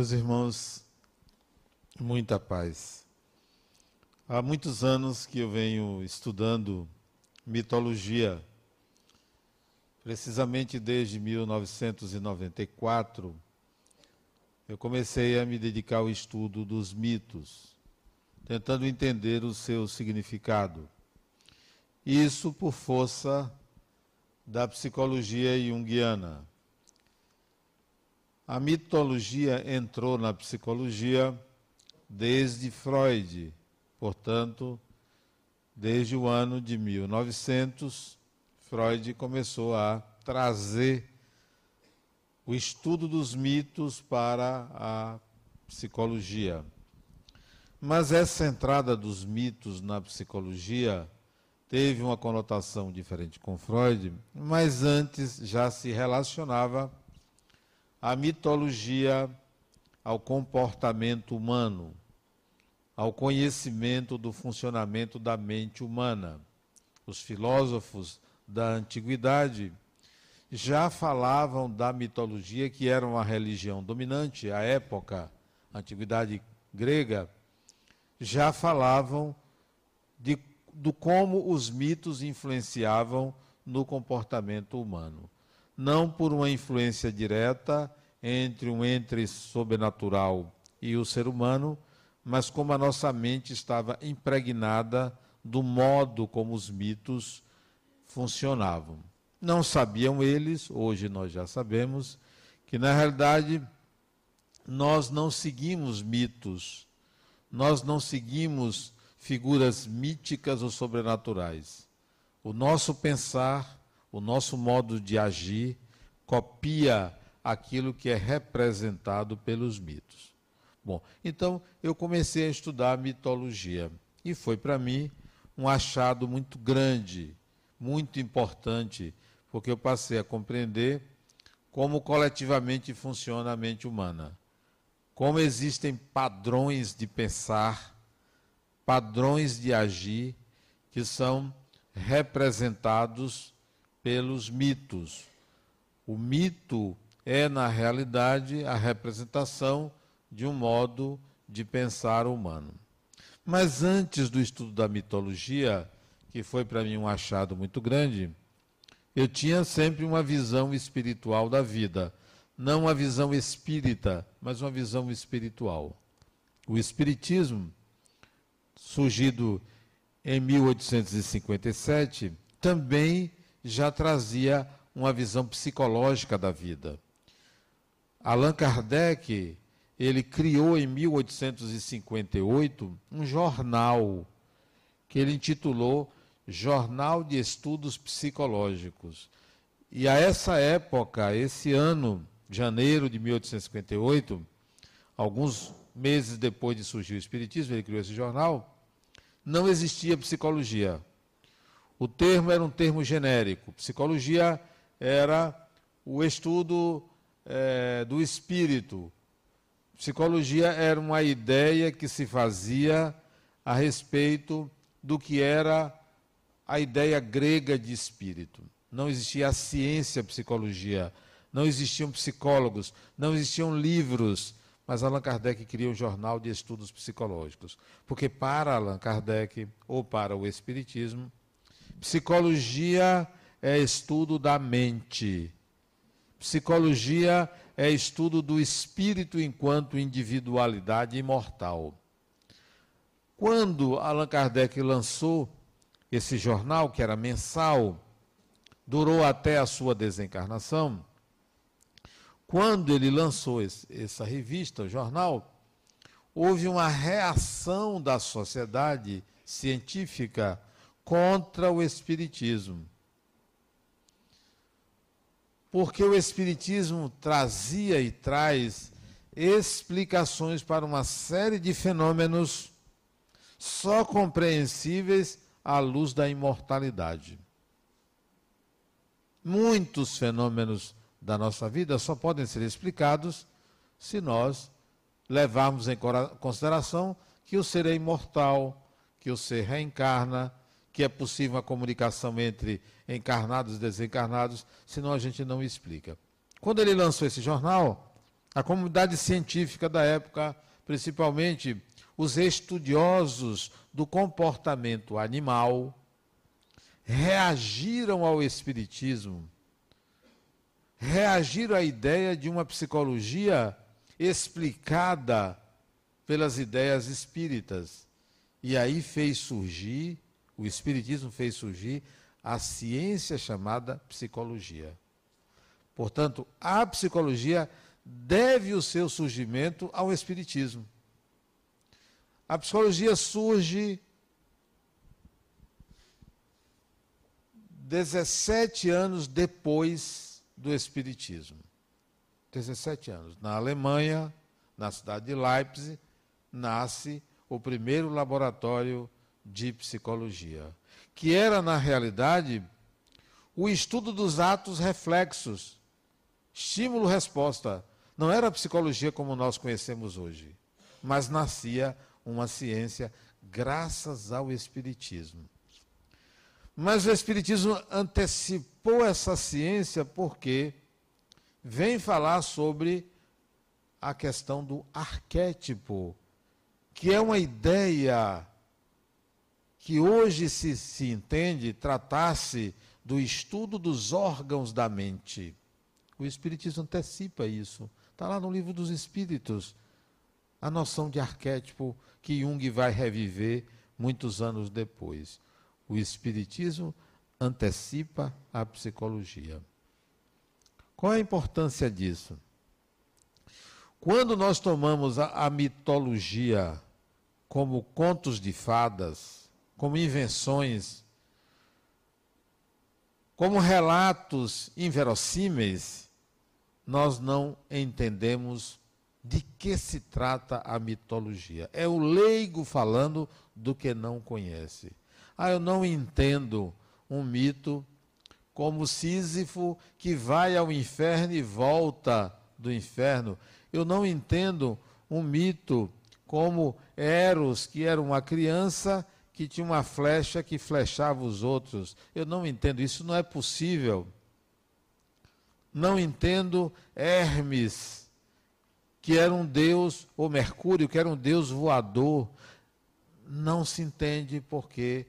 Meus irmãos, muita paz. Há muitos anos que eu venho estudando mitologia, precisamente desde 1994, eu comecei a me dedicar ao estudo dos mitos, tentando entender o seu significado. Isso por força da psicologia junguiana. A mitologia entrou na psicologia desde Freud, portanto, desde o ano de 1900, Freud começou a trazer o estudo dos mitos para a psicologia. Mas essa entrada dos mitos na psicologia teve uma conotação diferente com Freud, mas antes já se relacionava a mitologia ao comportamento humano, ao conhecimento do funcionamento da mente humana. Os filósofos da antiguidade já falavam da mitologia, que era uma religião dominante à época, a antiguidade grega, já falavam de, do como os mitos influenciavam no comportamento humano não por uma influência direta entre um entre sobrenatural e o ser humano, mas como a nossa mente estava impregnada do modo como os mitos funcionavam. Não sabiam eles, hoje nós já sabemos, que na realidade nós não seguimos mitos, nós não seguimos figuras míticas ou sobrenaturais. O nosso pensar o nosso modo de agir copia aquilo que é representado pelos mitos. Bom, então eu comecei a estudar mitologia e foi para mim um achado muito grande, muito importante, porque eu passei a compreender como coletivamente funciona a mente humana, como existem padrões de pensar, padrões de agir que são representados pelos mitos. O mito é, na realidade, a representação de um modo de pensar humano. Mas antes do estudo da mitologia, que foi para mim um achado muito grande, eu tinha sempre uma visão espiritual da vida. Não uma visão espírita, mas uma visão espiritual. O Espiritismo, surgido em 1857, também já trazia uma visão psicológica da vida. Allan Kardec, ele criou em 1858 um jornal que ele intitulou Jornal de Estudos Psicológicos. E a essa época, esse ano, janeiro de 1858, alguns meses depois de surgir o Espiritismo, ele criou esse jornal, não existia psicologia. O termo era um termo genérico. Psicologia era o estudo é, do espírito. Psicologia era uma ideia que se fazia a respeito do que era a ideia grega de espírito. Não existia a ciência psicologia, não existiam psicólogos, não existiam livros, mas Allan Kardec criou um jornal de estudos psicológicos. Porque para Allan Kardec, ou para o Espiritismo, Psicologia é estudo da mente. Psicologia é estudo do espírito enquanto individualidade imortal. Quando Allan Kardec lançou esse jornal, que era mensal, durou até a sua desencarnação. Quando ele lançou esse, essa revista, o jornal, houve uma reação da sociedade científica contra o Espiritismo. Porque o Espiritismo trazia e traz explicações para uma série de fenômenos só compreensíveis à luz da imortalidade. Muitos fenômenos da nossa vida só podem ser explicados se nós levarmos em consideração que o ser é imortal, que o ser reencarna, que é possível a comunicação entre encarnados e desencarnados, senão a gente não explica. Quando ele lançou esse jornal, a comunidade científica da época, principalmente os estudiosos do comportamento animal, reagiram ao Espiritismo, reagiram à ideia de uma psicologia explicada pelas ideias espíritas. E aí fez surgir, o Espiritismo fez surgir a ciência chamada psicologia. Portanto, a psicologia deve o seu surgimento ao Espiritismo. A psicologia surge 17 anos depois do Espiritismo. 17 anos. Na Alemanha, na cidade de Leipzig, nasce o primeiro laboratório de psicologia, que era, na realidade, o estudo dos atos reflexos, estímulo-resposta. Não era a psicologia como nós conhecemos hoje, mas nascia uma ciência graças ao Espiritismo. Mas o Espiritismo antecipou essa ciência porque vem falar sobre a questão do arquétipo, que é uma ideia que hoje se, se entende tratar-se do estudo dos órgãos da mente. O Espiritismo antecipa isso. Está lá no livro dos Espíritos. A noção de arquétipo que Jung vai reviver muitos anos depois. O Espiritismo antecipa a psicologia. Qual a importância disso? Quando nós tomamos a, a mitologia como contos de fadas, como invenções, como relatos inverossímeis, nós não entendemos de que se trata a mitologia. É o leigo falando do que não conhece. Ah, eu não entendo um mito como Sísifo que vai ao inferno e volta do inferno. Eu não entendo um mito como Eros, que era uma criança que tinha uma flecha que flechava os outros. Eu não entendo, isso não é possível. Não entendo Hermes, que era um deus, ou Mercúrio, que era um deus voador. Não se entende porque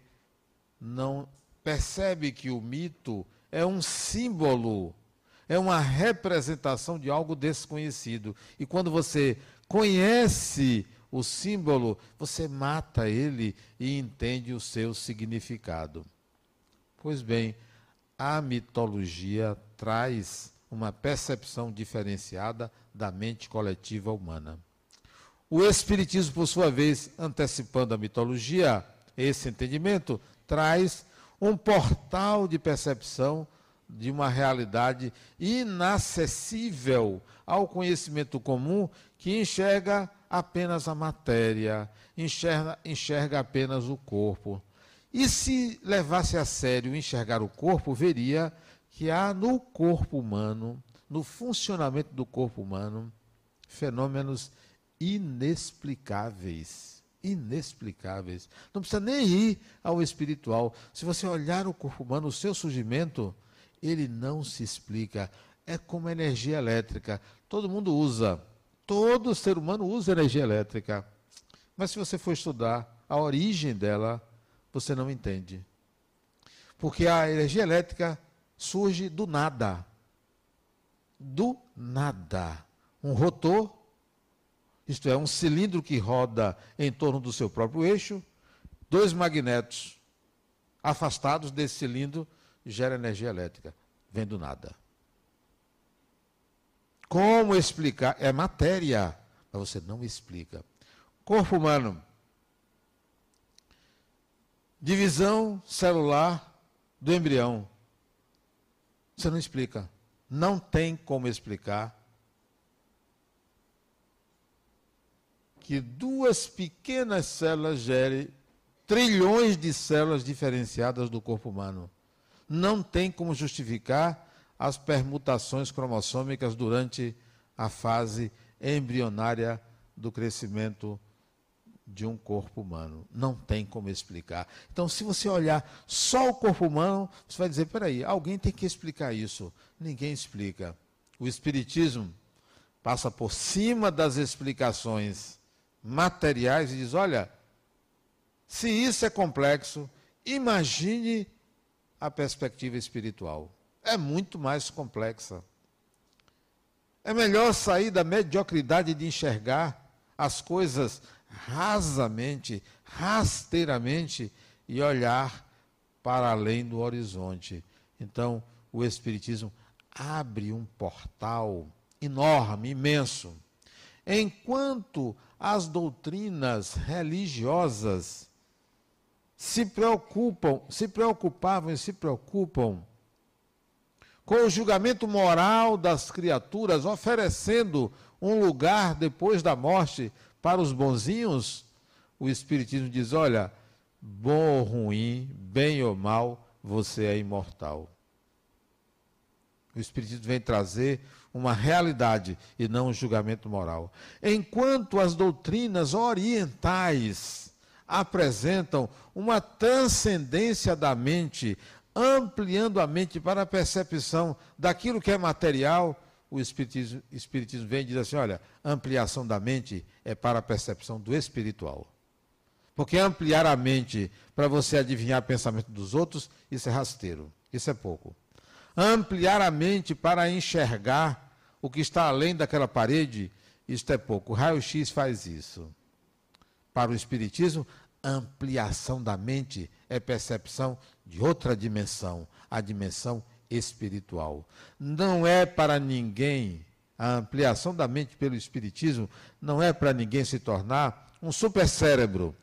não percebe que o mito é um símbolo, é uma representação de algo desconhecido. E quando você conhece o símbolo, você mata ele e entende o seu significado. Pois bem, a mitologia traz uma percepção diferenciada da mente coletiva humana. O Espiritismo, por sua vez, antecipando a mitologia, esse entendimento, traz um portal de percepção de uma realidade inacessível ao conhecimento comum que enxerga apenas a matéria, enxerga, enxerga apenas o corpo. E se levasse a sério enxergar o corpo, veria que há no corpo humano, no funcionamento do corpo humano, fenômenos inexplicáveis. Inexplicáveis. Não precisa nem ir ao espiritual. Se você olhar o corpo humano, o seu surgimento, ele não se explica. É como energia elétrica. Todo mundo usa. Todo ser humano usa energia elétrica. Mas se você for estudar a origem dela, você não entende. Porque a energia elétrica surge do nada. Do nada. Um rotor, isto é, um cilindro que roda em torno do seu próprio eixo, dois magnetos afastados desse cilindro gera energia elétrica. Vem do nada. Como explicar? É matéria, mas você não explica. Corpo humano. Divisão celular do embrião. Você não explica. Não tem como explicar que duas pequenas células gerem trilhões de células diferenciadas do corpo humano. Não tem como justificar as permutações cromossômicas durante a fase embrionária do crescimento de um corpo humano. Não tem como explicar. Então, se você olhar só o corpo humano, você vai dizer: peraí, alguém tem que explicar isso. Ninguém explica. O Espiritismo passa por cima das explicações materiais e diz: olha, se isso é complexo, imagine a perspectiva espiritual. É muito mais complexa. É melhor sair da mediocridade de enxergar as coisas rasamente, rasteiramente e olhar para além do horizonte. Então, o Espiritismo abre um portal enorme, imenso. Enquanto as doutrinas religiosas se preocupam, se preocupavam e se preocupam com o julgamento moral das criaturas, oferecendo um lugar depois da morte para os bonzinhos, o Espiritismo diz: olha, bom ou ruim, bem ou mal, você é imortal. O Espiritismo vem trazer uma realidade e não um julgamento moral. Enquanto as doutrinas orientais apresentam uma transcendência da mente, ampliando a mente para a percepção daquilo que é material, o Espiritismo, Espiritismo vem e diz assim: olha, ampliação da mente é para a percepção do espiritual. Porque ampliar a mente para você adivinhar o pensamento dos outros, isso é rasteiro, isso é pouco ampliar a mente para enxergar o que está além daquela parede, isto é pouco. O raio-x faz isso. Para o Espiritismo, ampliação da mente é percepção de outra dimensão, a dimensão espiritual. Não é para ninguém, a ampliação da mente pelo Espiritismo, não é para ninguém se tornar um supercérebro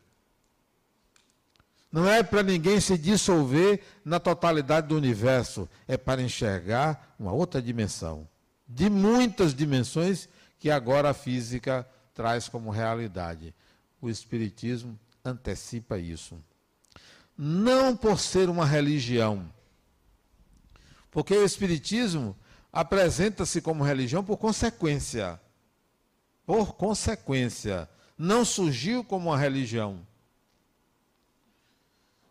não é para ninguém se dissolver na totalidade do universo, é para enxergar uma outra dimensão, de muitas dimensões que agora a física traz como realidade. O Espiritismo antecipa isso. Não por ser uma religião, porque o Espiritismo apresenta-se como religião por consequência. Por consequência. Não surgiu como uma religião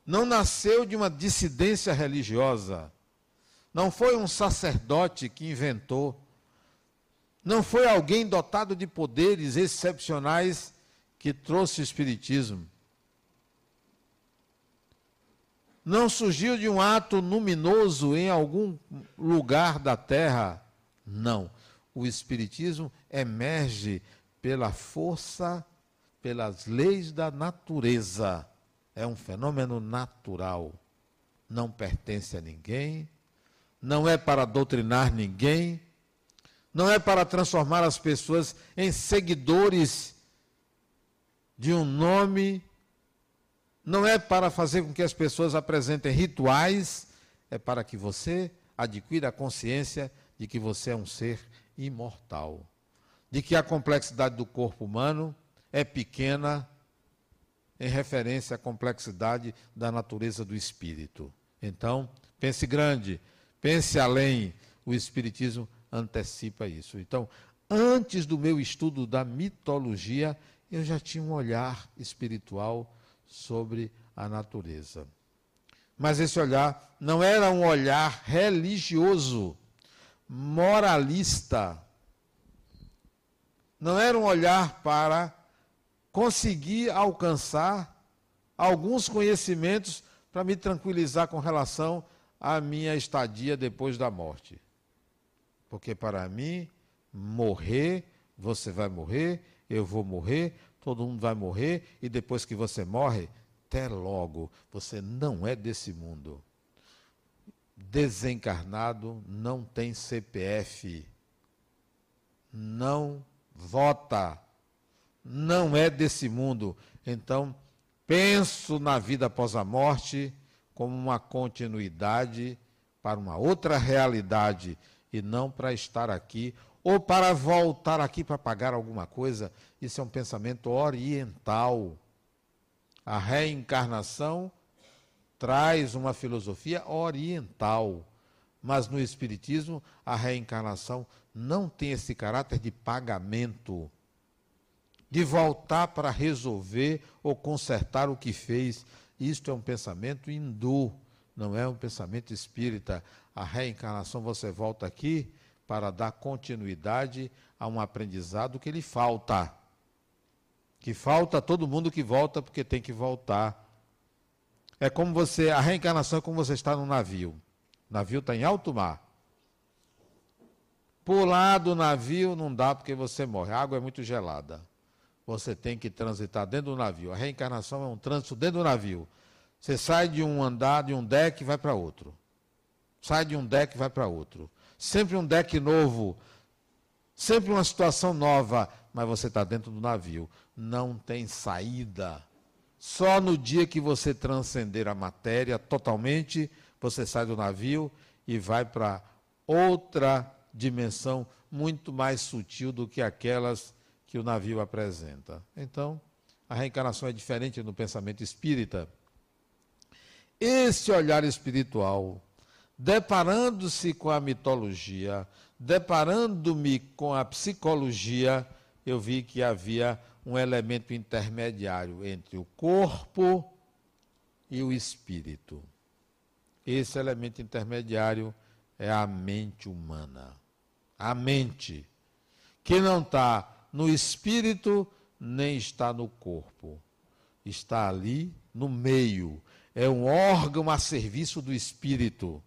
não nasceu de uma dissidência religiosa. Não foi um sacerdote que inventou. Não foi alguém dotado de poderes excepcionais que trouxe o Espiritismo. Não surgiu de um ato luminoso em algum lugar da terra. Não. O Espiritismo emerge pela força, pelas leis da natureza é um fenômeno natural, não pertence a ninguém, não é para doutrinar ninguém, não é para transformar as pessoas em seguidores de um nome, não é para fazer com que as pessoas apresentem rituais, é para que você adquira a consciência de que você é um ser imortal, de que a complexidade do corpo humano é pequena em referência à complexidade da natureza do espírito. Então, pense grande, pense além. O Espiritismo antecipa isso. Então, antes do meu estudo da mitologia, eu já tinha um olhar espiritual sobre a natureza. Mas esse olhar não era um olhar religioso, moralista. Não era um olhar para consegui alcançar alguns conhecimentos para me tranquilizar com relação à minha estadia depois da morte. Porque para mim, morrer, você vai morrer, eu vou morrer, todo mundo vai morrer, e depois que você morre, até logo, você não é desse mundo. Desencarnado não tem CPF, não vota não é desse mundo. Então, penso na vida após a morte como uma continuidade para uma outra realidade e não para estar aqui ou para voltar aqui para pagar alguma coisa. Isso é um pensamento oriental. A reencarnação traz uma filosofia oriental, mas no Espiritismo a reencarnação não tem esse caráter de pagamento de voltar para resolver ou consertar o que fez. Isto é um pensamento hindu, não é um pensamento espírita. A reencarnação, você volta aqui para dar continuidade a um aprendizado que lhe falta. Que falta todo mundo que volta porque tem que voltar. É como você, a reencarnação é como você está num navio. O navio está em alto mar. Pular do navio não dá porque você morre. A água é muito gelada. Você tem que transitar dentro do navio. A reencarnação é um trânsito dentro do navio. Você sai de um andar, de um deck vai para outro. Sai de um deck vai para outro. Sempre um deck novo. Sempre uma situação nova. Mas você está dentro do navio. Não tem saída. Só no dia que você transcender a matéria totalmente, você sai do navio e vai para outra dimensão muito mais sutil do que aquelas que o navio apresenta. Então, a reencarnação é diferente no pensamento espírita. Esse olhar espiritual, deparando-se com a mitologia, deparando-me com a psicologia, eu vi que havia um elemento intermediário entre o corpo e o espírito. Esse elemento intermediário é a mente humana. A mente, que não está no espírito nem está no corpo. Está ali no meio. É um órgão a serviço do espírito.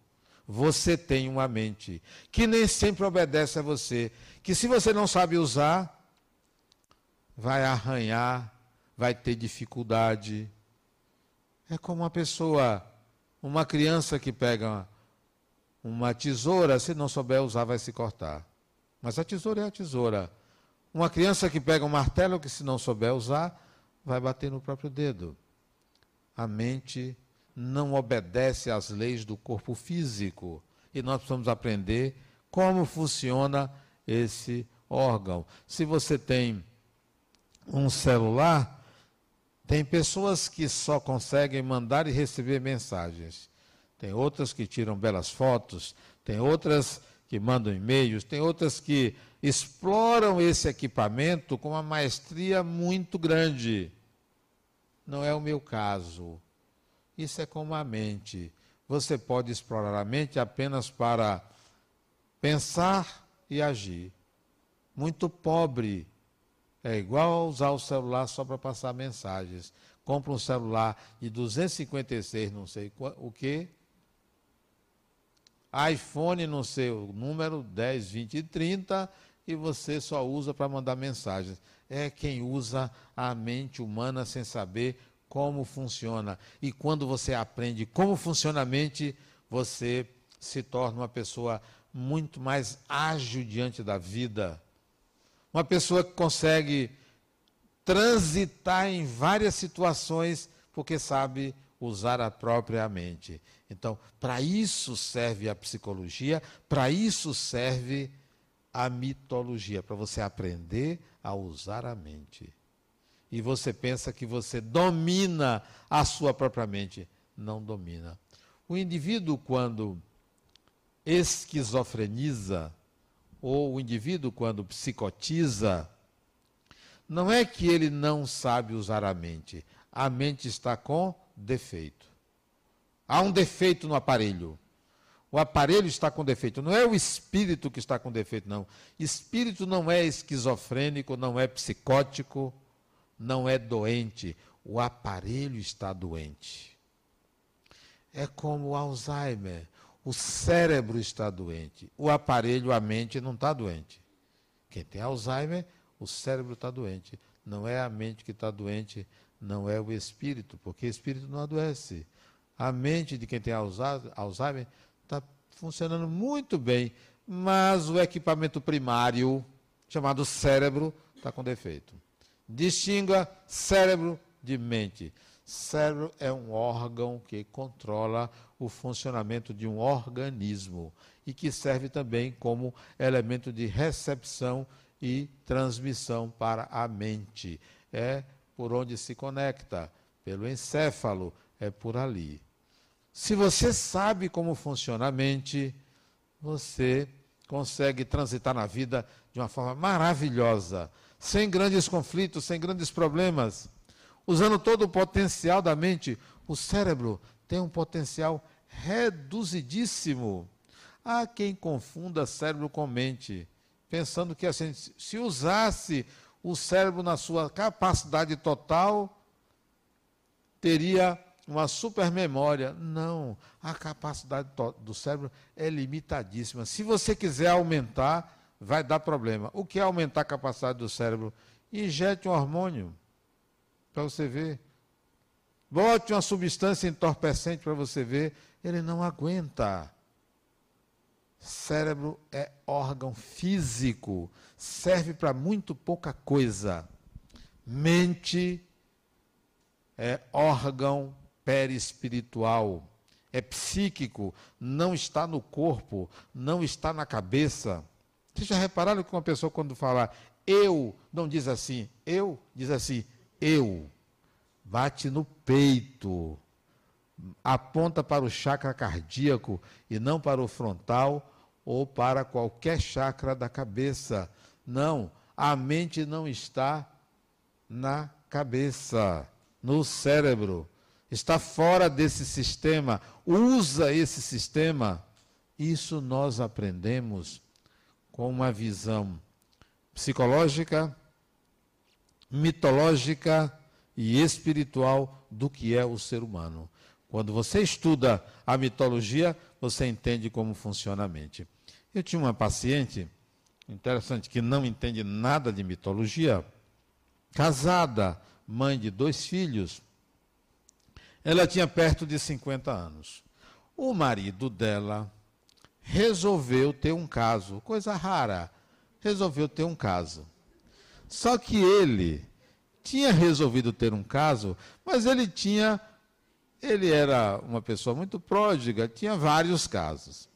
Você tem uma mente que nem sempre obedece a você, que se você não sabe usar, vai arranhar, vai ter dificuldade. É como uma pessoa, uma criança que pega uma tesoura, se não souber usar, vai se cortar. Mas a tesoura é a tesoura. Uma criança que pega um martelo, que se não souber usar, vai bater no próprio dedo. A mente não obedece às leis do corpo físico. E nós precisamos aprender como funciona esse órgão. Se você tem um celular, tem pessoas que só conseguem mandar e receber mensagens. Tem outras que tiram belas fotos, tem outras que mandam e-mails, tem outras que exploram esse equipamento com uma maestria muito grande. Não é o meu caso. Isso é como a mente. Você pode explorar a mente apenas para pensar e agir. Muito pobre é igual usar o celular só para passar mensagens. Compra um celular de 256, não sei o que. iPhone, não sei o número, 10, 20 e 30, e você só usa para mandar mensagens. É quem usa a mente humana sem saber como funciona. E quando você aprende como funciona a mente, você se torna uma pessoa muito mais ágil diante da vida uma pessoa que consegue transitar em várias situações porque sabe usar a própria mente. Então, para isso serve a psicologia, para isso serve a mitologia, para você aprender a usar a mente. E você pensa que você domina a sua própria mente. Não domina. O indivíduo, quando esquizofreniza, ou o indivíduo, quando psicotiza, não é que ele não sabe usar a mente. A mente está com defeito. Há um defeito no aparelho. O aparelho está com defeito. Não é o espírito que está com defeito, não. Espírito não é esquizofrênico, não é psicótico, não é doente. O aparelho está doente. É como o Alzheimer. O cérebro está doente. O aparelho, a mente, não está doente. Quem tem Alzheimer, o cérebro está doente. Não é a mente que está doente, não é o espírito, porque o espírito não adoece. A mente de quem tem Alzheimer está funcionando muito bem, mas o equipamento primário, chamado cérebro, está com defeito. Distinga cérebro de mente. Cérebro é um órgão que controla o funcionamento de um organismo e que serve também como elemento de recepção e transmissão para a mente. É por onde se conecta, pelo encéfalo, é por ali. Se você sabe como funciona a mente, você consegue transitar na vida de uma forma maravilhosa, sem grandes conflitos, sem grandes problemas, usando todo o potencial da mente. O cérebro tem um potencial reduzidíssimo. Há quem confunda cérebro com mente, pensando que assim, se usasse o cérebro na sua capacidade total, teria uma supermemória. Não, a capacidade do cérebro é limitadíssima. Se você quiser aumentar, vai dar problema. O que é aumentar a capacidade do cérebro? Injete um hormônio, para você ver. Bote uma substância entorpecente para você ver. Ele não aguenta. Cérebro é órgão físico, serve para muito pouca coisa. Mente é órgão perispiritual, é psíquico, não está no corpo, não está na cabeça. Vocês já repararam que uma pessoa, quando fala eu, não diz assim, eu, diz assim, eu. Bate no peito, aponta para o chakra cardíaco e não para o frontal ou para qualquer chakra da cabeça. Não, a mente não está na cabeça, no cérebro. Está fora desse sistema. Usa esse sistema. Isso nós aprendemos com uma visão psicológica, mitológica e espiritual do que é o ser humano. Quando você estuda a mitologia, você entende como funciona a mente. Eu tinha uma paciente, interessante, que não entende nada de mitologia, casada, mãe de dois filhos. Ela tinha perto de 50 anos. O marido dela resolveu ter um caso, coisa rara, resolveu ter um caso. Só que ele tinha resolvido ter um caso, mas ele tinha ele era uma pessoa muito pródiga, tinha vários casos.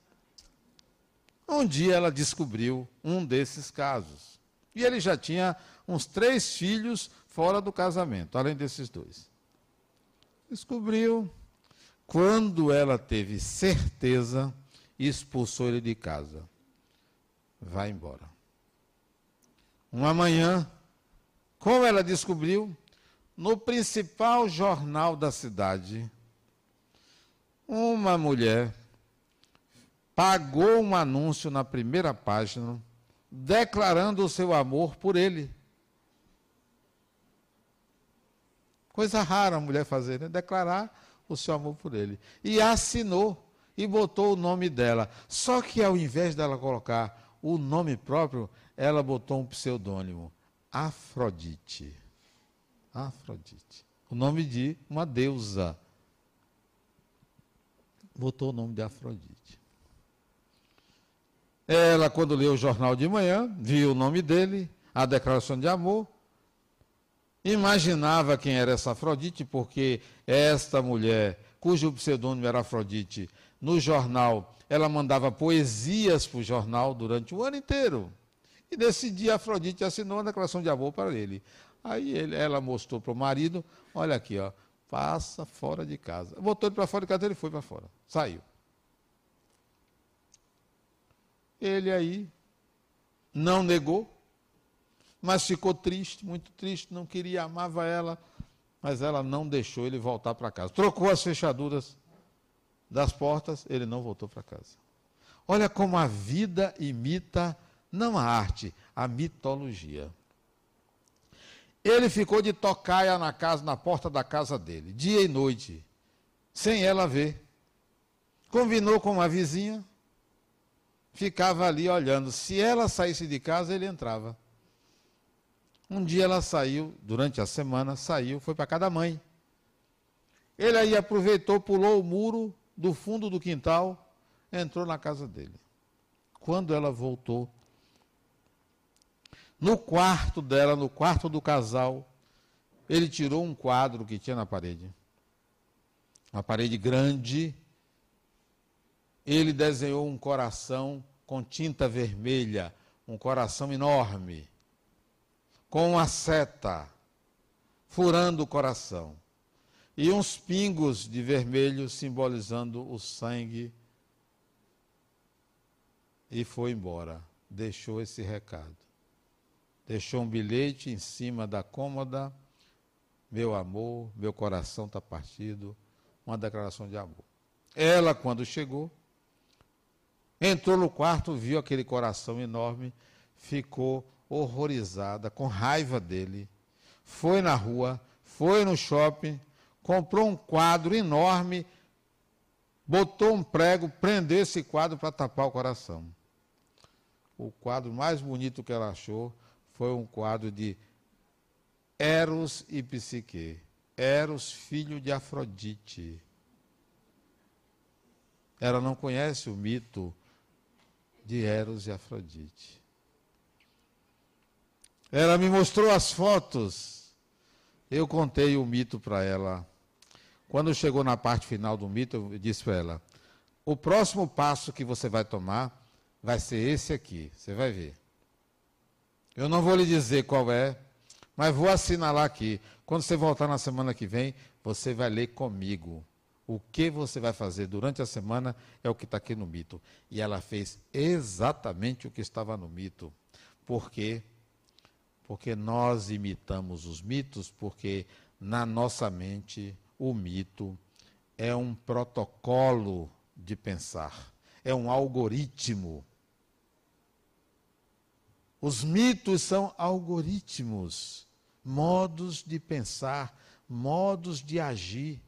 Um dia ela descobriu um desses casos. E ele já tinha uns três filhos fora do casamento, além desses dois. Descobriu. Quando ela teve certeza, expulsou ele de casa. Vai embora. Uma manhã, como ela descobriu, no principal jornal da cidade, uma mulher pagou um anúncio na primeira página declarando o seu amor por ele. Coisa rara a mulher fazer, né? Declarar o seu amor por ele. E assinou e botou o nome dela. Só que ao invés dela colocar o nome próprio, ela botou um pseudônimo: Afrodite. Afrodite. O nome de uma deusa. Botou o nome de Afrodite. Ela, quando leu o jornal de manhã, viu o nome dele, a declaração de amor, imaginava quem era essa Afrodite, porque esta mulher, cujo pseudônimo era Afrodite, no jornal, ela mandava poesias para o jornal durante o ano inteiro. E nesse dia, Afrodite assinou a declaração de amor para ele. Aí ele, ela mostrou para o marido: olha aqui, ó, passa fora de casa. Botou ele para fora de casa, ele foi para fora, saiu. Ele aí não negou, mas ficou triste, muito triste, não queria, amava ela, mas ela não deixou ele voltar para casa. Trocou as fechaduras das portas, ele não voltou para casa. Olha como a vida imita não a arte, a mitologia. Ele ficou de tocaia na casa, na porta da casa dele, dia e noite, sem ela ver. Combinou com uma vizinha, ficava ali olhando. Se ela saísse de casa, ele entrava. Um dia ela saiu, durante a semana, saiu, foi para casa da mãe. Ele aí aproveitou, pulou o muro do fundo do quintal, entrou na casa dele. Quando ela voltou, no quarto dela, no quarto do casal, ele tirou um quadro que tinha na parede. Uma parede grande, ele desenhou um coração com tinta vermelha, um coração enorme, com uma seta furando o coração, e uns pingos de vermelho simbolizando o sangue. E foi embora, deixou esse recado. Deixou um bilhete em cima da cômoda. Meu amor, meu coração está partido. Uma declaração de amor. Ela, quando chegou, Entrou no quarto, viu aquele coração enorme, ficou horrorizada, com raiva dele. Foi na rua, foi no shopping, comprou um quadro enorme, botou um prego, prendeu esse quadro para tapar o coração. O quadro mais bonito que ela achou foi um quadro de Eros e Psique. Eros, filho de Afrodite. Ela não conhece o mito de Eros e Afrodite. Ela me mostrou as fotos. Eu contei o mito para ela. Quando chegou na parte final do mito, eu disse para ela: o próximo passo que você vai tomar vai ser esse aqui. Você vai ver. Eu não vou lhe dizer qual é, mas vou assinalar aqui. Quando você voltar na semana que vem, você vai ler comigo. O que você vai fazer durante a semana é o que está aqui no mito. E ela fez exatamente o que estava no mito. Por quê? Porque nós imitamos os mitos, porque na nossa mente o mito é um protocolo de pensar, é um algoritmo. Os mitos são algoritmos, modos de pensar, modos de agir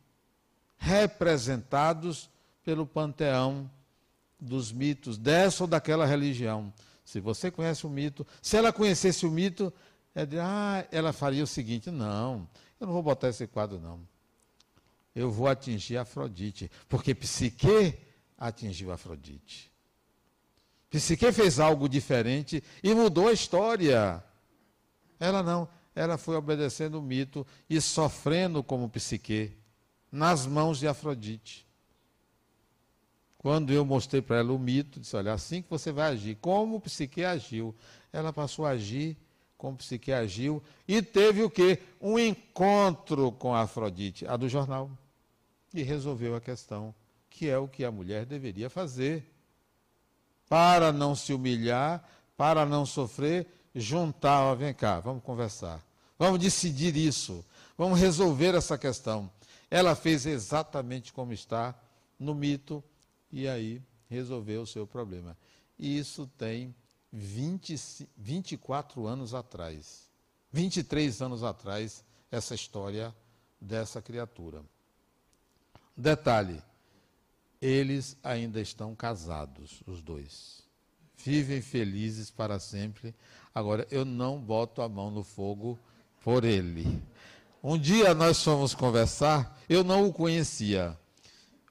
representados pelo panteão dos mitos dessa ou daquela religião. Se você conhece o mito, se ela conhecesse o mito, é de, ah, ela faria o seguinte: não, eu não vou botar esse quadro, não. Eu vou atingir Afrodite, porque Psique atingiu Afrodite. Psique fez algo diferente e mudou a história. Ela não, ela foi obedecendo o mito e sofrendo como Psique nas mãos de Afrodite. Quando eu mostrei para ela o mito, disse: Olha, assim que você vai agir, como Psique agiu. Ela passou a agir como Psique agiu e teve o quê? Um encontro com Afrodite, a do jornal. E resolveu a questão, que é o que a mulher deveria fazer. Para não se humilhar, para não sofrer, juntar, ó, vem cá, vamos conversar. Vamos decidir isso. Vamos resolver essa questão. Ela fez exatamente como está no mito e aí resolveu o seu problema. E isso tem 20, 24 anos atrás, 23 anos atrás, essa história dessa criatura. Detalhe: eles ainda estão casados, os dois. Vivem felizes para sempre. Agora, eu não boto a mão no fogo por ele. Um dia nós fomos conversar, eu não o conhecia.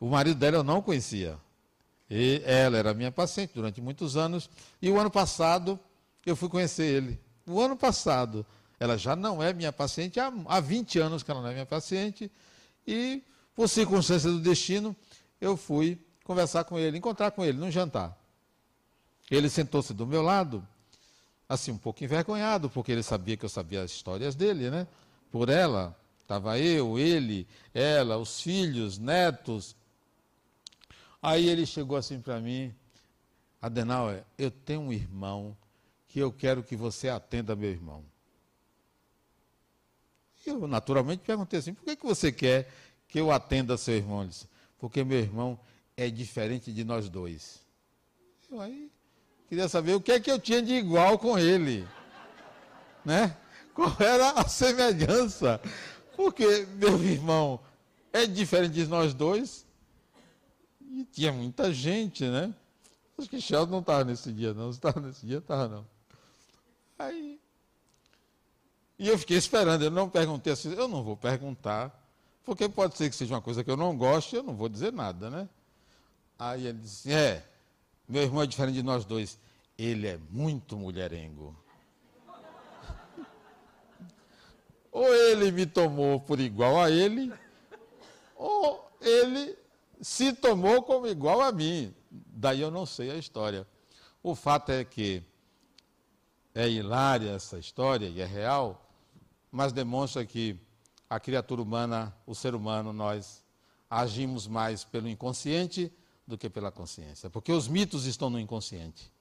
O marido dela eu não conhecia. E ela era minha paciente durante muitos anos. E o ano passado eu fui conhecer ele. O ano passado. Ela já não é minha paciente, há, há 20 anos que ela não é minha paciente. E, por circunstância do destino, eu fui conversar com ele, encontrar com ele num jantar. Ele sentou-se do meu lado, assim, um pouco envergonhado, porque ele sabia que eu sabia as histórias dele, né? por ela. Estava eu, ele, ela, os filhos, netos. Aí ele chegou assim para mim, Adenauer, eu tenho um irmão que eu quero que você atenda meu irmão. Eu naturalmente perguntei assim, por que, que você quer que eu atenda seu irmão? Disse, porque meu irmão é diferente de nós dois. Eu aí queria saber o que é que eu tinha de igual com ele. Né? Qual era a semelhança? Porque, meu irmão, é diferente de nós dois. E tinha muita gente, né? Acho que Sheldon não estava nesse dia, não. Se estava nesse dia, estava não. Aí. E eu fiquei esperando, eu não perguntei assim, eu não vou perguntar, porque pode ser que seja uma coisa que eu não goste, eu não vou dizer nada, né? Aí ele disse, é, meu irmão é diferente de nós dois. Ele é muito mulherengo. Ou ele me tomou por igual a ele, ou ele se tomou como igual a mim. Daí eu não sei a história. O fato é que é hilária essa história e é real, mas demonstra que a criatura humana, o ser humano, nós agimos mais pelo inconsciente do que pela consciência, porque os mitos estão no inconsciente.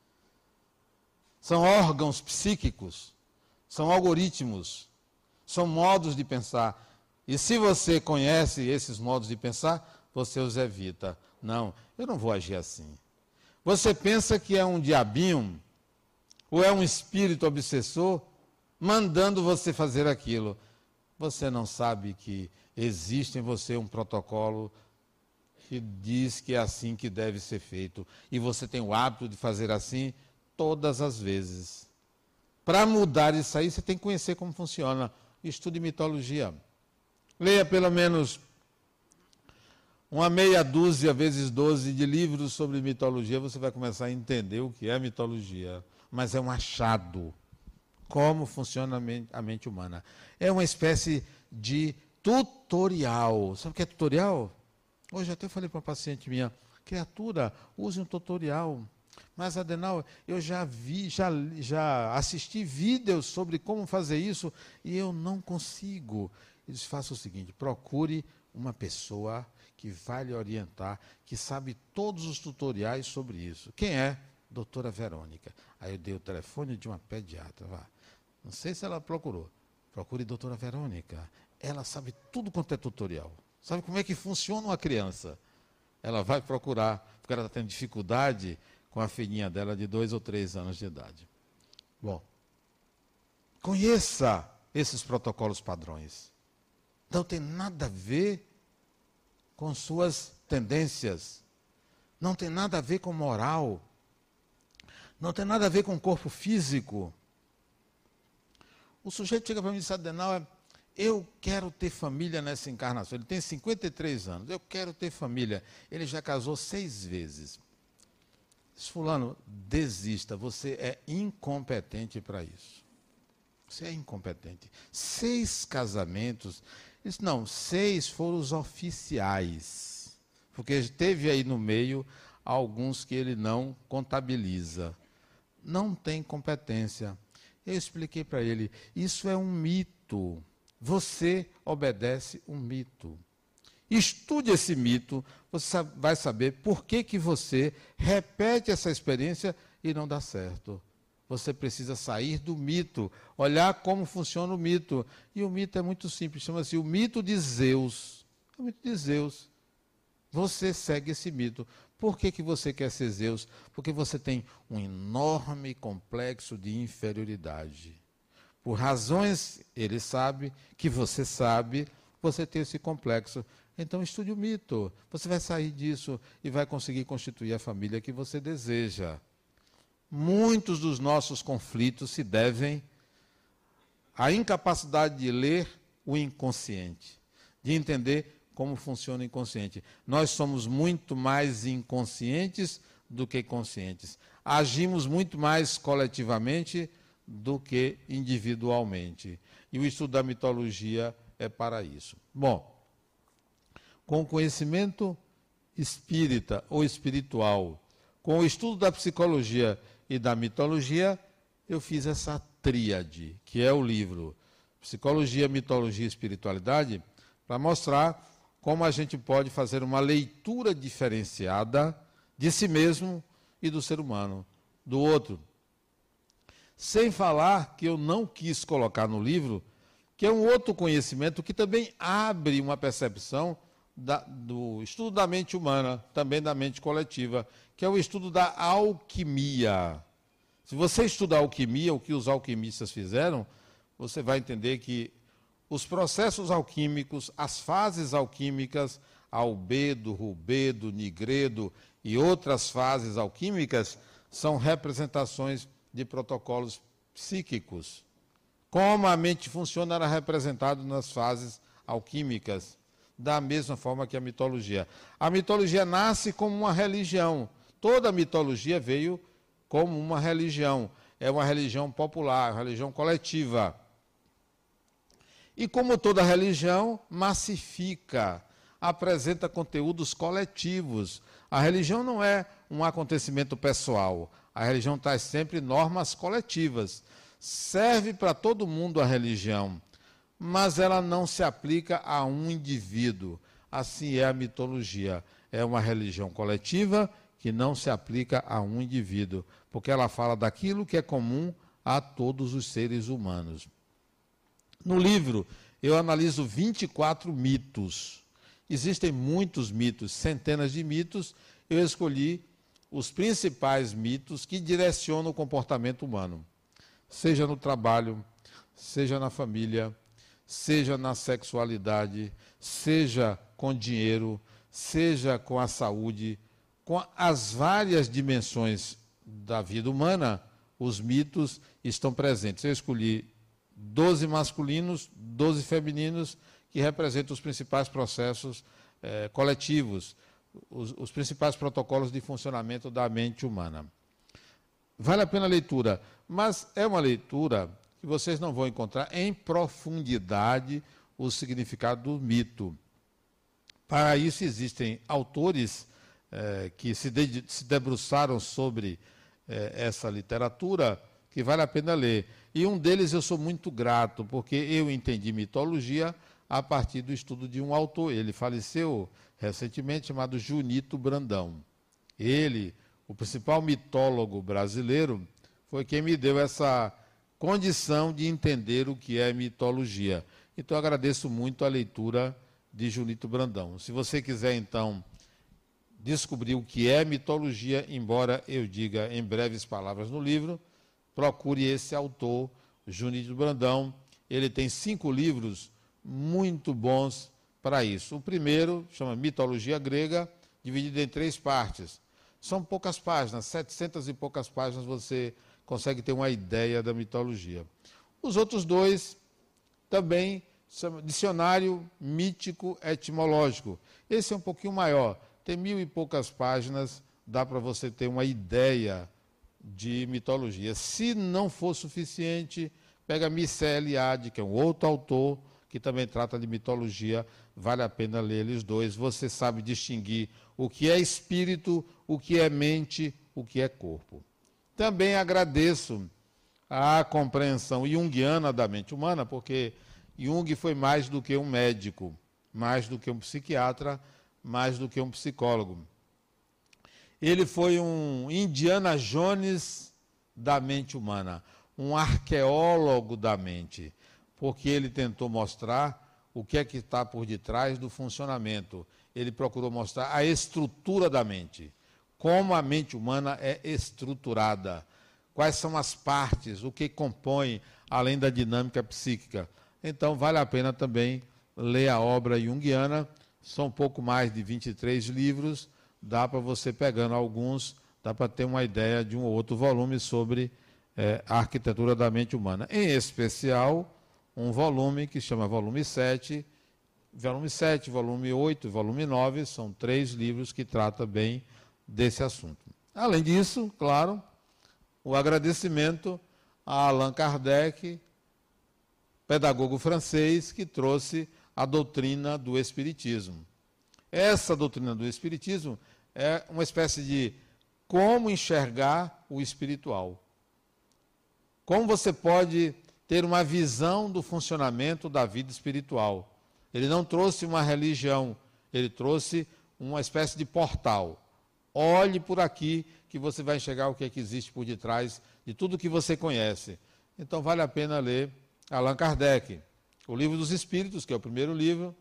São órgãos psíquicos, são algoritmos são modos de pensar. E se você conhece esses modos de pensar, você os evita. Não, eu não vou agir assim. Você pensa que é um diabinho ou é um espírito obsessor mandando você fazer aquilo. Você não sabe que existe em você um protocolo que diz que é assim que deve ser feito. E você tem o hábito de fazer assim todas as vezes. Para mudar isso aí, você tem que conhecer como funciona. Estude mitologia. Leia pelo menos uma meia dúzia vezes doze de livros sobre mitologia, você vai começar a entender o que é mitologia. Mas é um achado. Como funciona a mente, humana. É uma espécie de tutorial. Sabe o que é tutorial? Hoje até falei para uma paciente minha, criatura, use um tutorial. Mas, Adenal, eu já vi, já, já assisti vídeos sobre como fazer isso e eu não consigo. Eles façam o seguinte: procure uma pessoa que vai lhe orientar, que sabe todos os tutoriais sobre isso. Quem é? Doutora Verônica. Aí eu dei o telefone de uma pediatra. Vá. Não sei se ela procurou. Procure doutora Verônica. Ela sabe tudo quanto é tutorial. Sabe como é que funciona uma criança? Ela vai procurar, porque ela está tendo dificuldade com a filhinha dela de dois ou três anos de idade. Bom, conheça esses protocolos padrões. Não tem nada a ver com suas tendências. Não tem nada a ver com moral. Não tem nada a ver com corpo físico. O sujeito chega para mim e diz, Adenal, eu quero ter família nessa encarnação. Ele tem 53 anos. Eu quero ter família. Ele já casou seis vezes. Diz, fulano, desista. Você é incompetente para isso. Você é incompetente. Seis casamentos. Diz, não, seis foram os oficiais. Porque teve aí no meio alguns que ele não contabiliza. Não tem competência. Eu expliquei para ele: isso é um mito. Você obedece um mito. Estude esse mito, você vai saber por que, que você repete essa experiência e não dá certo. Você precisa sair do mito, olhar como funciona o mito. E o mito é muito simples, chama-se o mito de Zeus. É o mito de Zeus. Você segue esse mito. Por que, que você quer ser Zeus? Porque você tem um enorme complexo de inferioridade. Por razões, ele sabe, que você sabe, você tem esse complexo. Então estude o mito. Você vai sair disso e vai conseguir constituir a família que você deseja. Muitos dos nossos conflitos se devem à incapacidade de ler o inconsciente, de entender como funciona o inconsciente. Nós somos muito mais inconscientes do que conscientes. Agimos muito mais coletivamente do que individualmente. E o estudo da mitologia é para isso. Bom, com o conhecimento espírita ou espiritual, com o estudo da psicologia e da mitologia, eu fiz essa tríade, que é o livro Psicologia, Mitologia e Espiritualidade, para mostrar como a gente pode fazer uma leitura diferenciada de si mesmo e do ser humano, do outro. Sem falar que eu não quis colocar no livro, que é um outro conhecimento que também abre uma percepção da, do estudo da mente humana, também da mente coletiva, que é o estudo da alquimia. Se você estudar alquimia, o que os alquimistas fizeram, você vai entender que os processos alquímicos, as fases alquímicas, albedo, rubedo, nigredo e outras fases alquímicas, são representações de protocolos psíquicos. Como a mente funciona era representado nas fases alquímicas, da mesma forma que a mitologia. A mitologia nasce como uma religião. Toda a mitologia veio como uma religião. É uma religião popular, uma religião coletiva. E como toda religião, massifica, apresenta conteúdos coletivos. A religião não é um acontecimento pessoal. A religião traz sempre normas coletivas. Serve para todo mundo a religião, mas ela não se aplica a um indivíduo. Assim é a mitologia. É uma religião coletiva que não se aplica a um indivíduo, porque ela fala daquilo que é comum a todos os seres humanos. No livro, eu analiso 24 mitos. Existem muitos mitos, centenas de mitos. Eu escolhi os principais mitos que direcionam o comportamento humano, seja no trabalho, seja na família, seja na sexualidade, seja com dinheiro, seja com a saúde, com as várias dimensões da vida humana, os mitos estão presentes. Eu escolhi 12 masculinos, 12 femininos, que representam os principais processos eh, coletivos, os, os principais protocolos de funcionamento da mente humana. Vale a pena a leitura, mas é uma leitura que vocês não vão encontrar em profundidade o significado do mito. Para isso existem autores eh, que se, de, se, debruçaram sobre eh, essa literatura que vale a pena ler. E um deles eu sou muito grato, porque eu entendi mitologia a partir do estudo de um autor. Ele faleceu recentemente, chamado Junito Brandão. Ele, o principal mitólogo brasileiro, foi quem me deu essa condição de entender o que é mitologia. Então, agradeço muito a leitura de Junito Brandão. Se você quiser, então, descobrir o que é mitologia, embora eu diga em breves palavras no livro, procure esse autor, Junito Brandão. Ele tem cinco livros muito bons para isso. O primeiro chama Mitologia Grega, dividido em três partes. São poucas páginas, 700 e poucas páginas você consegue ter uma ideia da mitologia. Os outros dois também são dicionário mítico etimológico. Esse é um pouquinho maior, tem mil e poucas páginas, dá para você ter uma ideia de mitologia. Se não for suficiente, pega Miceliade, que é um outro autor que também trata de mitologia, vale a pena ler eles dois. Você sabe distinguir o que é espírito, o que é mente, o que é corpo. Também agradeço a compreensão junguiana da mente humana, porque Jung foi mais do que um médico, mais do que um psiquiatra, mais do que um psicólogo. Ele foi um Indiana Jones da mente humana, um arqueólogo da mente porque ele tentou mostrar o que é que está por detrás do funcionamento. Ele procurou mostrar a estrutura da mente, como a mente humana é estruturada, quais são as partes, o que compõe, além da dinâmica psíquica. Então, vale a pena também ler a obra junguiana, são pouco mais de 23 livros, dá para você pegando alguns, dá para ter uma ideia de um ou outro volume sobre é, a arquitetura da mente humana. Em especial, um volume que chama Volume 7. Volume 7, volume 8 e volume 9 são três livros que tratam bem desse assunto. Além disso, claro, o agradecimento a Allan Kardec, pedagogo francês, que trouxe a doutrina do Espiritismo. Essa doutrina do Espiritismo é uma espécie de como enxergar o espiritual. Como você pode ter uma visão do funcionamento da vida espiritual. Ele não trouxe uma religião, ele trouxe uma espécie de portal. Olhe por aqui que você vai enxergar o que, é que existe por detrás de tudo que você conhece. Então vale a pena ler Allan Kardec, o Livro dos Espíritos, que é o primeiro livro,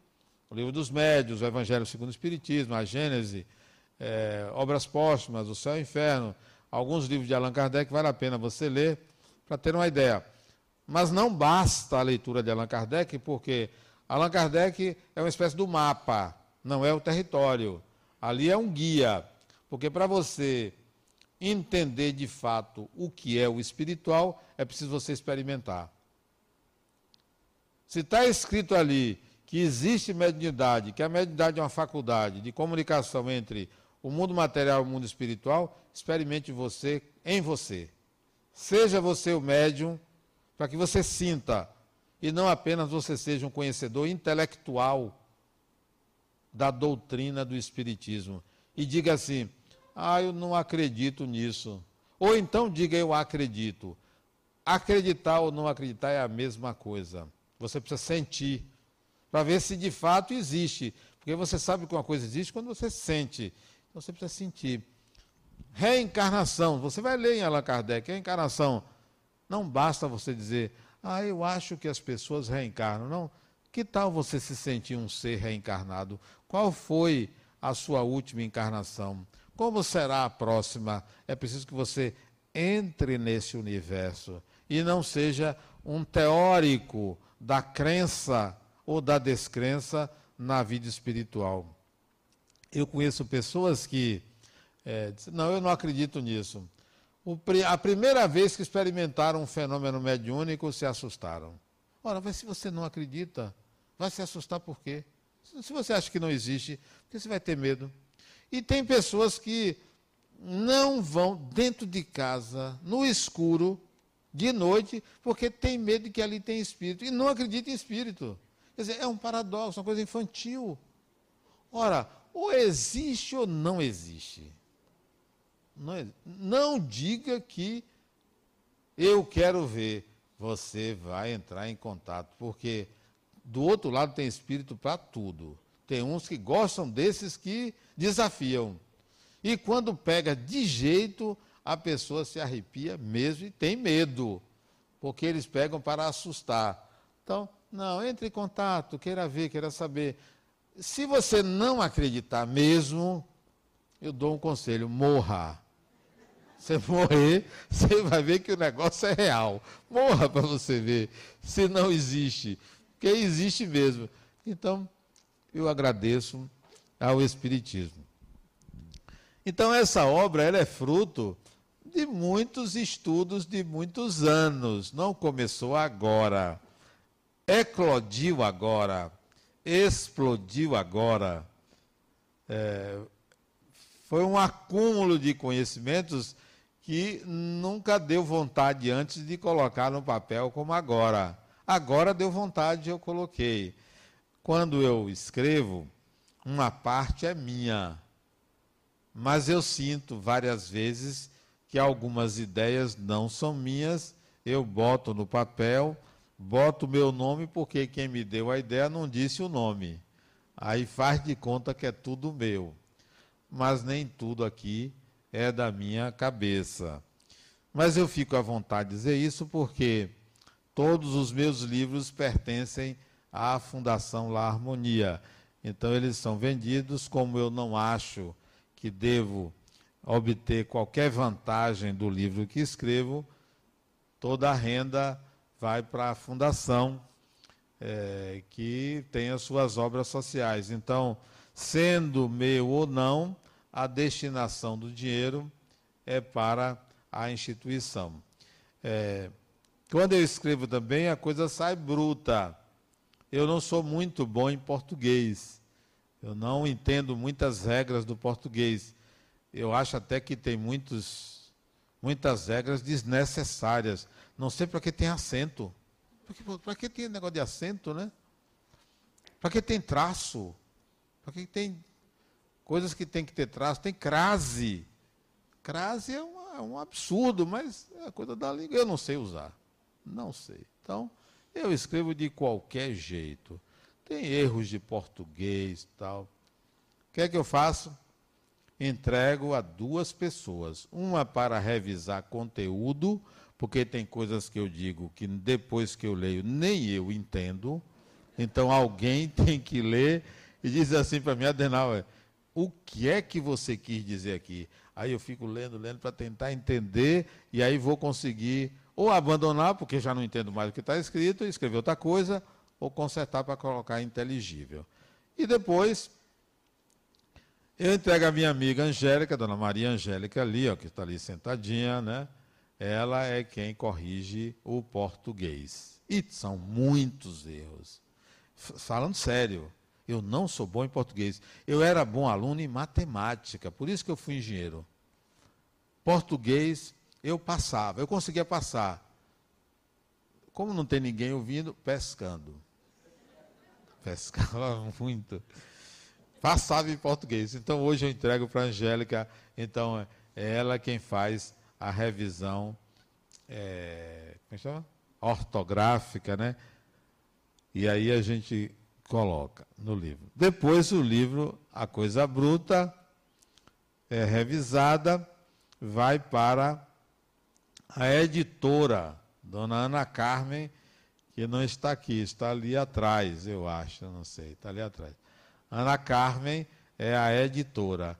o Livro dos Médios, o Evangelho segundo o Espiritismo, a Gênese, é, Obras Póstumas, o Céu e o Inferno, alguns livros de Allan Kardec, vale a pena você ler para ter uma ideia. Mas não basta a leitura de Allan Kardec, porque Allan Kardec é uma espécie do mapa, não é o território. Ali é um guia, porque para você entender de fato o que é o espiritual, é preciso você experimentar. Se está escrito ali que existe mediunidade, que a mediunidade é uma faculdade de comunicação entre o mundo material e o mundo espiritual, experimente você em você. Seja você o médium para que você sinta e não apenas você seja um conhecedor intelectual da doutrina do Espiritismo e diga assim: ah, eu não acredito nisso. Ou então diga: eu acredito. Acreditar ou não acreditar é a mesma coisa. Você precisa sentir para ver se de fato existe. Porque você sabe que uma coisa existe quando você sente. Então você precisa sentir. Reencarnação. Você vai ler em Allan Kardec: reencarnação não basta você dizer, ah, eu acho que as pessoas reencarnam. Não. Que tal você se sentir um ser reencarnado? Qual foi a sua última encarnação? Como será a próxima? É preciso que você entre nesse universo e não seja um teórico da crença ou da descrença na vida espiritual. Eu conheço pessoas que é, dizem, não, eu não acredito nisso. O, a primeira vez que experimentaram um fenômeno mediúnico, se assustaram. Ora, mas se você não acredita, vai se assustar por quê? Se você acha que não existe, porque você vai ter medo. E tem pessoas que não vão dentro de casa, no escuro, de noite, porque tem medo de que ali tem espírito. E não acredita em espírito. Quer dizer, é um paradoxo, uma coisa infantil. Ora, ou existe ou não existe. Não, não diga que eu quero ver. Você vai entrar em contato, porque do outro lado tem espírito para tudo. Tem uns que gostam desses que desafiam. E quando pega de jeito, a pessoa se arrepia mesmo e tem medo, porque eles pegam para assustar. Então, não, entre em contato, queira ver, queira saber. Se você não acreditar mesmo, eu dou um conselho: morra. Você morrer, você vai ver que o negócio é real. Morra para você ver se não existe. Porque existe mesmo. Então, eu agradeço ao Espiritismo. Então essa obra ela é fruto de muitos estudos de muitos anos, não começou agora. Eclodiu agora, explodiu agora. É, foi um acúmulo de conhecimentos que nunca deu vontade antes de colocar no papel como agora. Agora deu vontade, eu coloquei. Quando eu escrevo, uma parte é minha, mas eu sinto várias vezes que algumas ideias não são minhas, eu boto no papel, boto o meu nome porque quem me deu a ideia não disse o nome. Aí faz de conta que é tudo meu. Mas nem tudo aqui é da minha cabeça. Mas eu fico à vontade de dizer isso porque todos os meus livros pertencem à Fundação La Harmonia. Então eles são vendidos como eu não acho que devo obter qualquer vantagem do livro que escrevo, toda a renda vai para a fundação é, que tem as suas obras sociais. Então, sendo meu ou não, a destinação do dinheiro é para a instituição. É, quando eu escrevo também, a coisa sai bruta. Eu não sou muito bom em português. Eu não entendo muitas regras do português. Eu acho até que tem muitos, muitas regras desnecessárias. Não sei para que tem acento. Para que tem negócio de acento, né? Para que tem traço? Para que tem coisas que tem que ter traço? Tem crase. Crase é, uma, é um absurdo, mas é coisa da língua. Eu não sei usar. Não sei. Então, eu escrevo de qualquer jeito tem erros de português tal. O que é que eu faço? Entrego a duas pessoas. Uma para revisar conteúdo, porque tem coisas que eu digo que depois que eu leio nem eu entendo. Então alguém tem que ler e diz assim para mim, Adenauer, o que é que você quis dizer aqui? Aí eu fico lendo, lendo para tentar entender e aí vou conseguir ou abandonar, porque já não entendo mais o que está escrito, escrever outra coisa, ou consertar para colocar inteligível. E depois eu entrego a minha amiga Angélica, dona Maria Angélica ali, ó, que está ali sentadinha, né? Ela é quem corrige o português. E são muitos erros. Falando sério, eu não sou bom em português. Eu era bom aluno em matemática, por isso que eu fui engenheiro. Português, eu passava, eu conseguia passar. Como não tem ninguém ouvindo, pescando. Pescava muito. Passava em português. Então hoje eu entrego para a Angélica. Então é ela quem faz a revisão é, é ortográfica, né? E aí a gente coloca no livro. Depois o livro, a coisa bruta, é revisada, vai para a editora Dona Ana Carmen, que não está aqui, está ali atrás, eu acho, não sei, está ali atrás. Ana Carmen é a editora.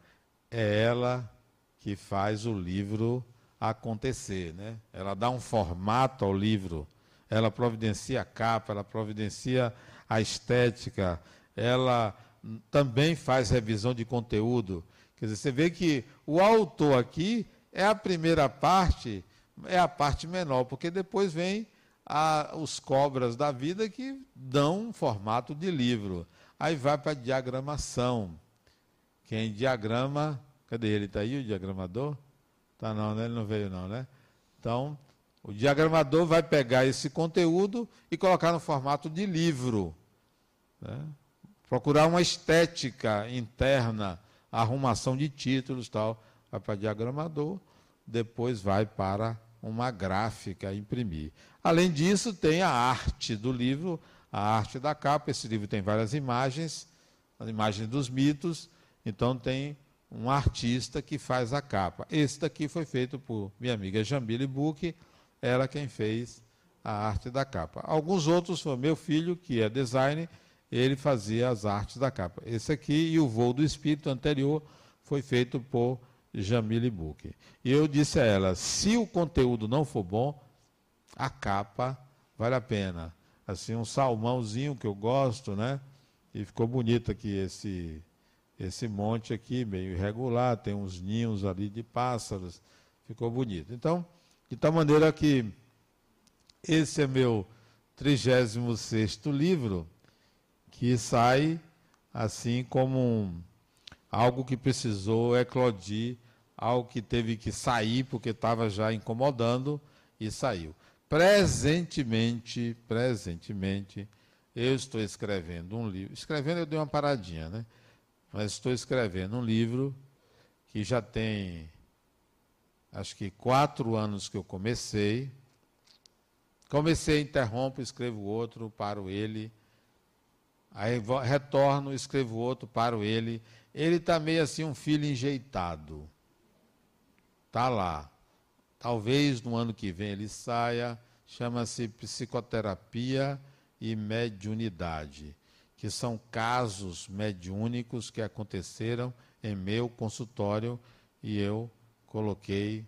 É ela que faz o livro acontecer. Né? Ela dá um formato ao livro, ela providencia a capa, ela providencia a estética, ela também faz revisão de conteúdo. Quer dizer, você vê que o autor aqui é a primeira parte, é a parte menor, porque depois vem a, os cobras da vida que dão um formato de livro. Aí vai para a diagramação. Quem diagrama, cadê ele? Está aí o diagramador? Tá não, né? Ele não veio não, né? Então, o diagramador vai pegar esse conteúdo e colocar no formato de livro. Né? Procurar uma estética interna, arrumação de títulos tal. Vai para diagramador, depois vai para uma gráfica imprimir. Além disso, tem a arte do livro, a arte da capa. Esse livro tem várias imagens, as imagens dos mitos, então tem um artista que faz a capa. Esse daqui foi feito por minha amiga Jambile Book, ela quem fez a arte da capa. Alguns outros foi meu filho, que é designer, ele fazia as artes da capa. Esse aqui e o Voo do Espírito anterior foi feito por Jamile Book. E eu disse a ela: se o conteúdo não for bom, a capa vale a pena. Assim, um salmãozinho que eu gosto, né? E ficou bonito aqui esse, esse monte aqui, meio irregular, tem uns ninhos ali de pássaros, ficou bonito. Então, de tal maneira que esse é meu 36 livro, que sai assim como um, algo que precisou eclodir, algo que teve que sair porque estava já incomodando e saiu. Presentemente, presentemente, eu estou escrevendo um livro. Escrevendo eu dei uma paradinha, né? Mas estou escrevendo um livro que já tem, acho que quatro anos que eu comecei. Comecei, interrompo, escrevo outro, paro ele. Aí retorno, escrevo outro, paro ele. Ele está meio assim um filho enjeitado. Está lá. Talvez no ano que vem ele saia. Chama-se Psicoterapia e Mediunidade, que são casos mediúnicos que aconteceram em meu consultório e eu coloquei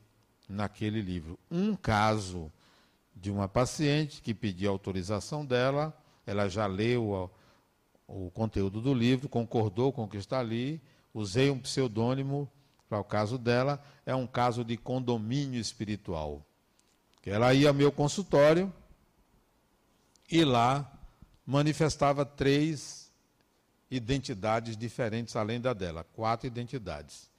naquele livro. Um caso de uma paciente que pediu autorização dela, ela já leu o conteúdo do livro, concordou com o que está ali, usei um pseudônimo para o caso dela, é um caso de condomínio espiritual. Ela ia ao meu consultório e lá manifestava três identidades diferentes além da dela, quatro identidades.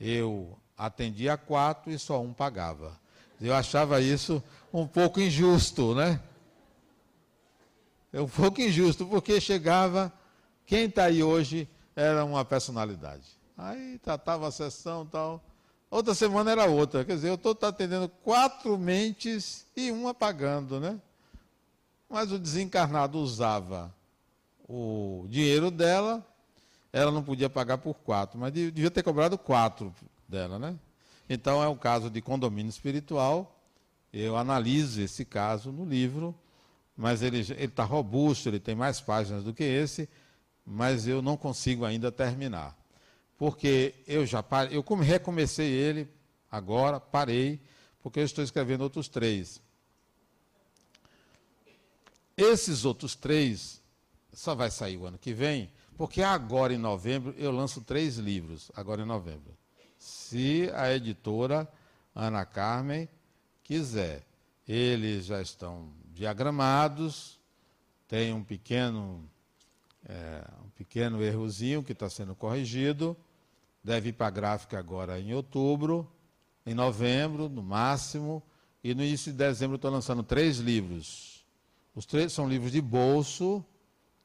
Eu atendia quatro e só um pagava. Eu achava isso um pouco injusto, né? É um pouco injusto, porque chegava, quem está aí hoje era uma personalidade. Aí tratava a sessão tal. Outra semana era outra. Quer dizer, eu estou atendendo quatro mentes e uma pagando, né? Mas o desencarnado usava o dinheiro dela, ela não podia pagar por quatro, mas devia ter cobrado quatro dela, né? Então é um caso de condomínio espiritual. Eu analiso esse caso no livro mas ele está robusto, ele tem mais páginas do que esse, mas eu não consigo ainda terminar. Porque eu já parei, eu recomecei ele agora, parei, porque eu estou escrevendo outros três. Esses outros três só vai sair o ano que vem, porque agora em novembro eu lanço três livros, agora em novembro. Se a editora Ana Carmen quiser. Eles já estão diagramados, tem um pequeno, é, um pequeno errozinho que está sendo corrigido, deve ir para a gráfica agora em outubro, em novembro, no máximo, e no início de dezembro estou lançando três livros. Os três são livros de bolso,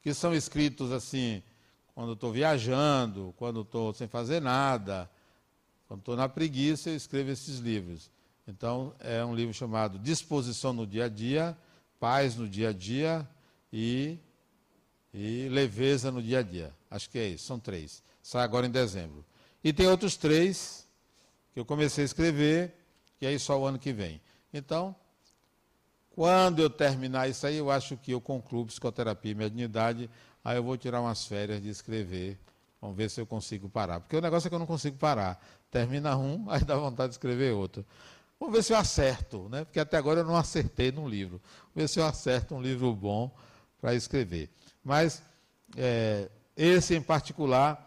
que são escritos assim, quando estou viajando, quando estou sem fazer nada, quando estou na preguiça, eu escrevo esses livros. Então, é um livro chamado Disposição no Dia a Dia, paz no dia a dia e, e leveza no dia a dia. Acho que é isso, são três. Sai agora em dezembro. E tem outros três que eu comecei a escrever, que aí só o ano que vem. Então, quando eu terminar isso aí, eu acho que eu concluo psicoterapia e mediunidade, aí eu vou tirar umas férias de escrever Vamos ver se eu consigo parar. Porque o negócio é que eu não consigo parar. Termina um, aí dá vontade de escrever outro. Vamos ver se eu acerto, né? porque até agora eu não acertei num livro. Vamos ver se eu acerto um livro bom para escrever. Mas é, esse em particular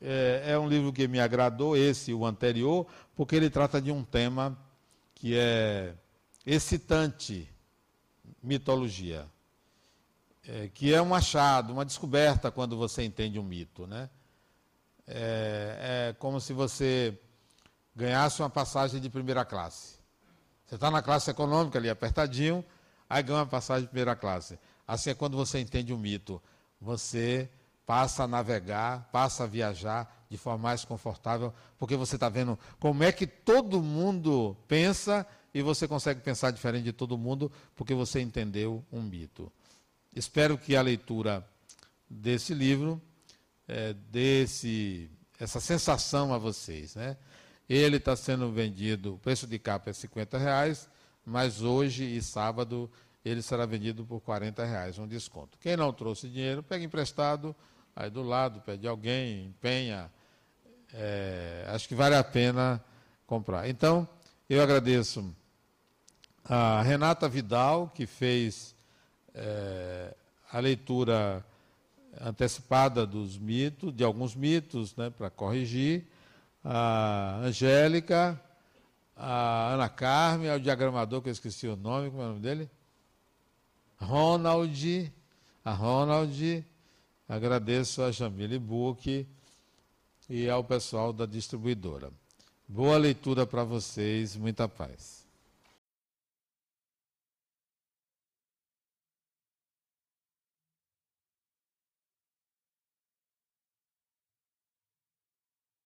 é, é, um livro que me agradou, esse o anterior, porque ele trata de um tema que é excitante, mitologia. É, que é um achado, uma descoberta quando você entende um mito. Né? É, é como se você ganhasse uma passagem de primeira classe. Você está na classe econômica ali, apertadinho, aí ganha uma passagem de primeira classe. Assim é quando você entende um mito. Você passa a navegar, passa a viajar de forma mais confortável, porque você está vendo como é que todo mundo pensa e você consegue pensar diferente de todo mundo, porque você entendeu um mito. Espero que a leitura desse livro é, desse essa sensação a vocês, né? Ele está sendo vendido, o preço de capa é 50 reais, mas hoje e sábado ele será vendido por 40 reais, um desconto. Quem não trouxe dinheiro, pega emprestado, aí do lado, pede alguém, empenha. É, acho que vale a pena comprar. Então, eu agradeço a Renata Vidal, que fez é, a leitura antecipada dos mitos, de alguns mitos, né, para corrigir a Angélica, a Ana Carmen, o diagramador, que eu esqueci o nome, como é o nome dele? Ronald, a Ronald, agradeço a Jamile Buch e ao pessoal da distribuidora. Boa leitura para vocês, muita paz.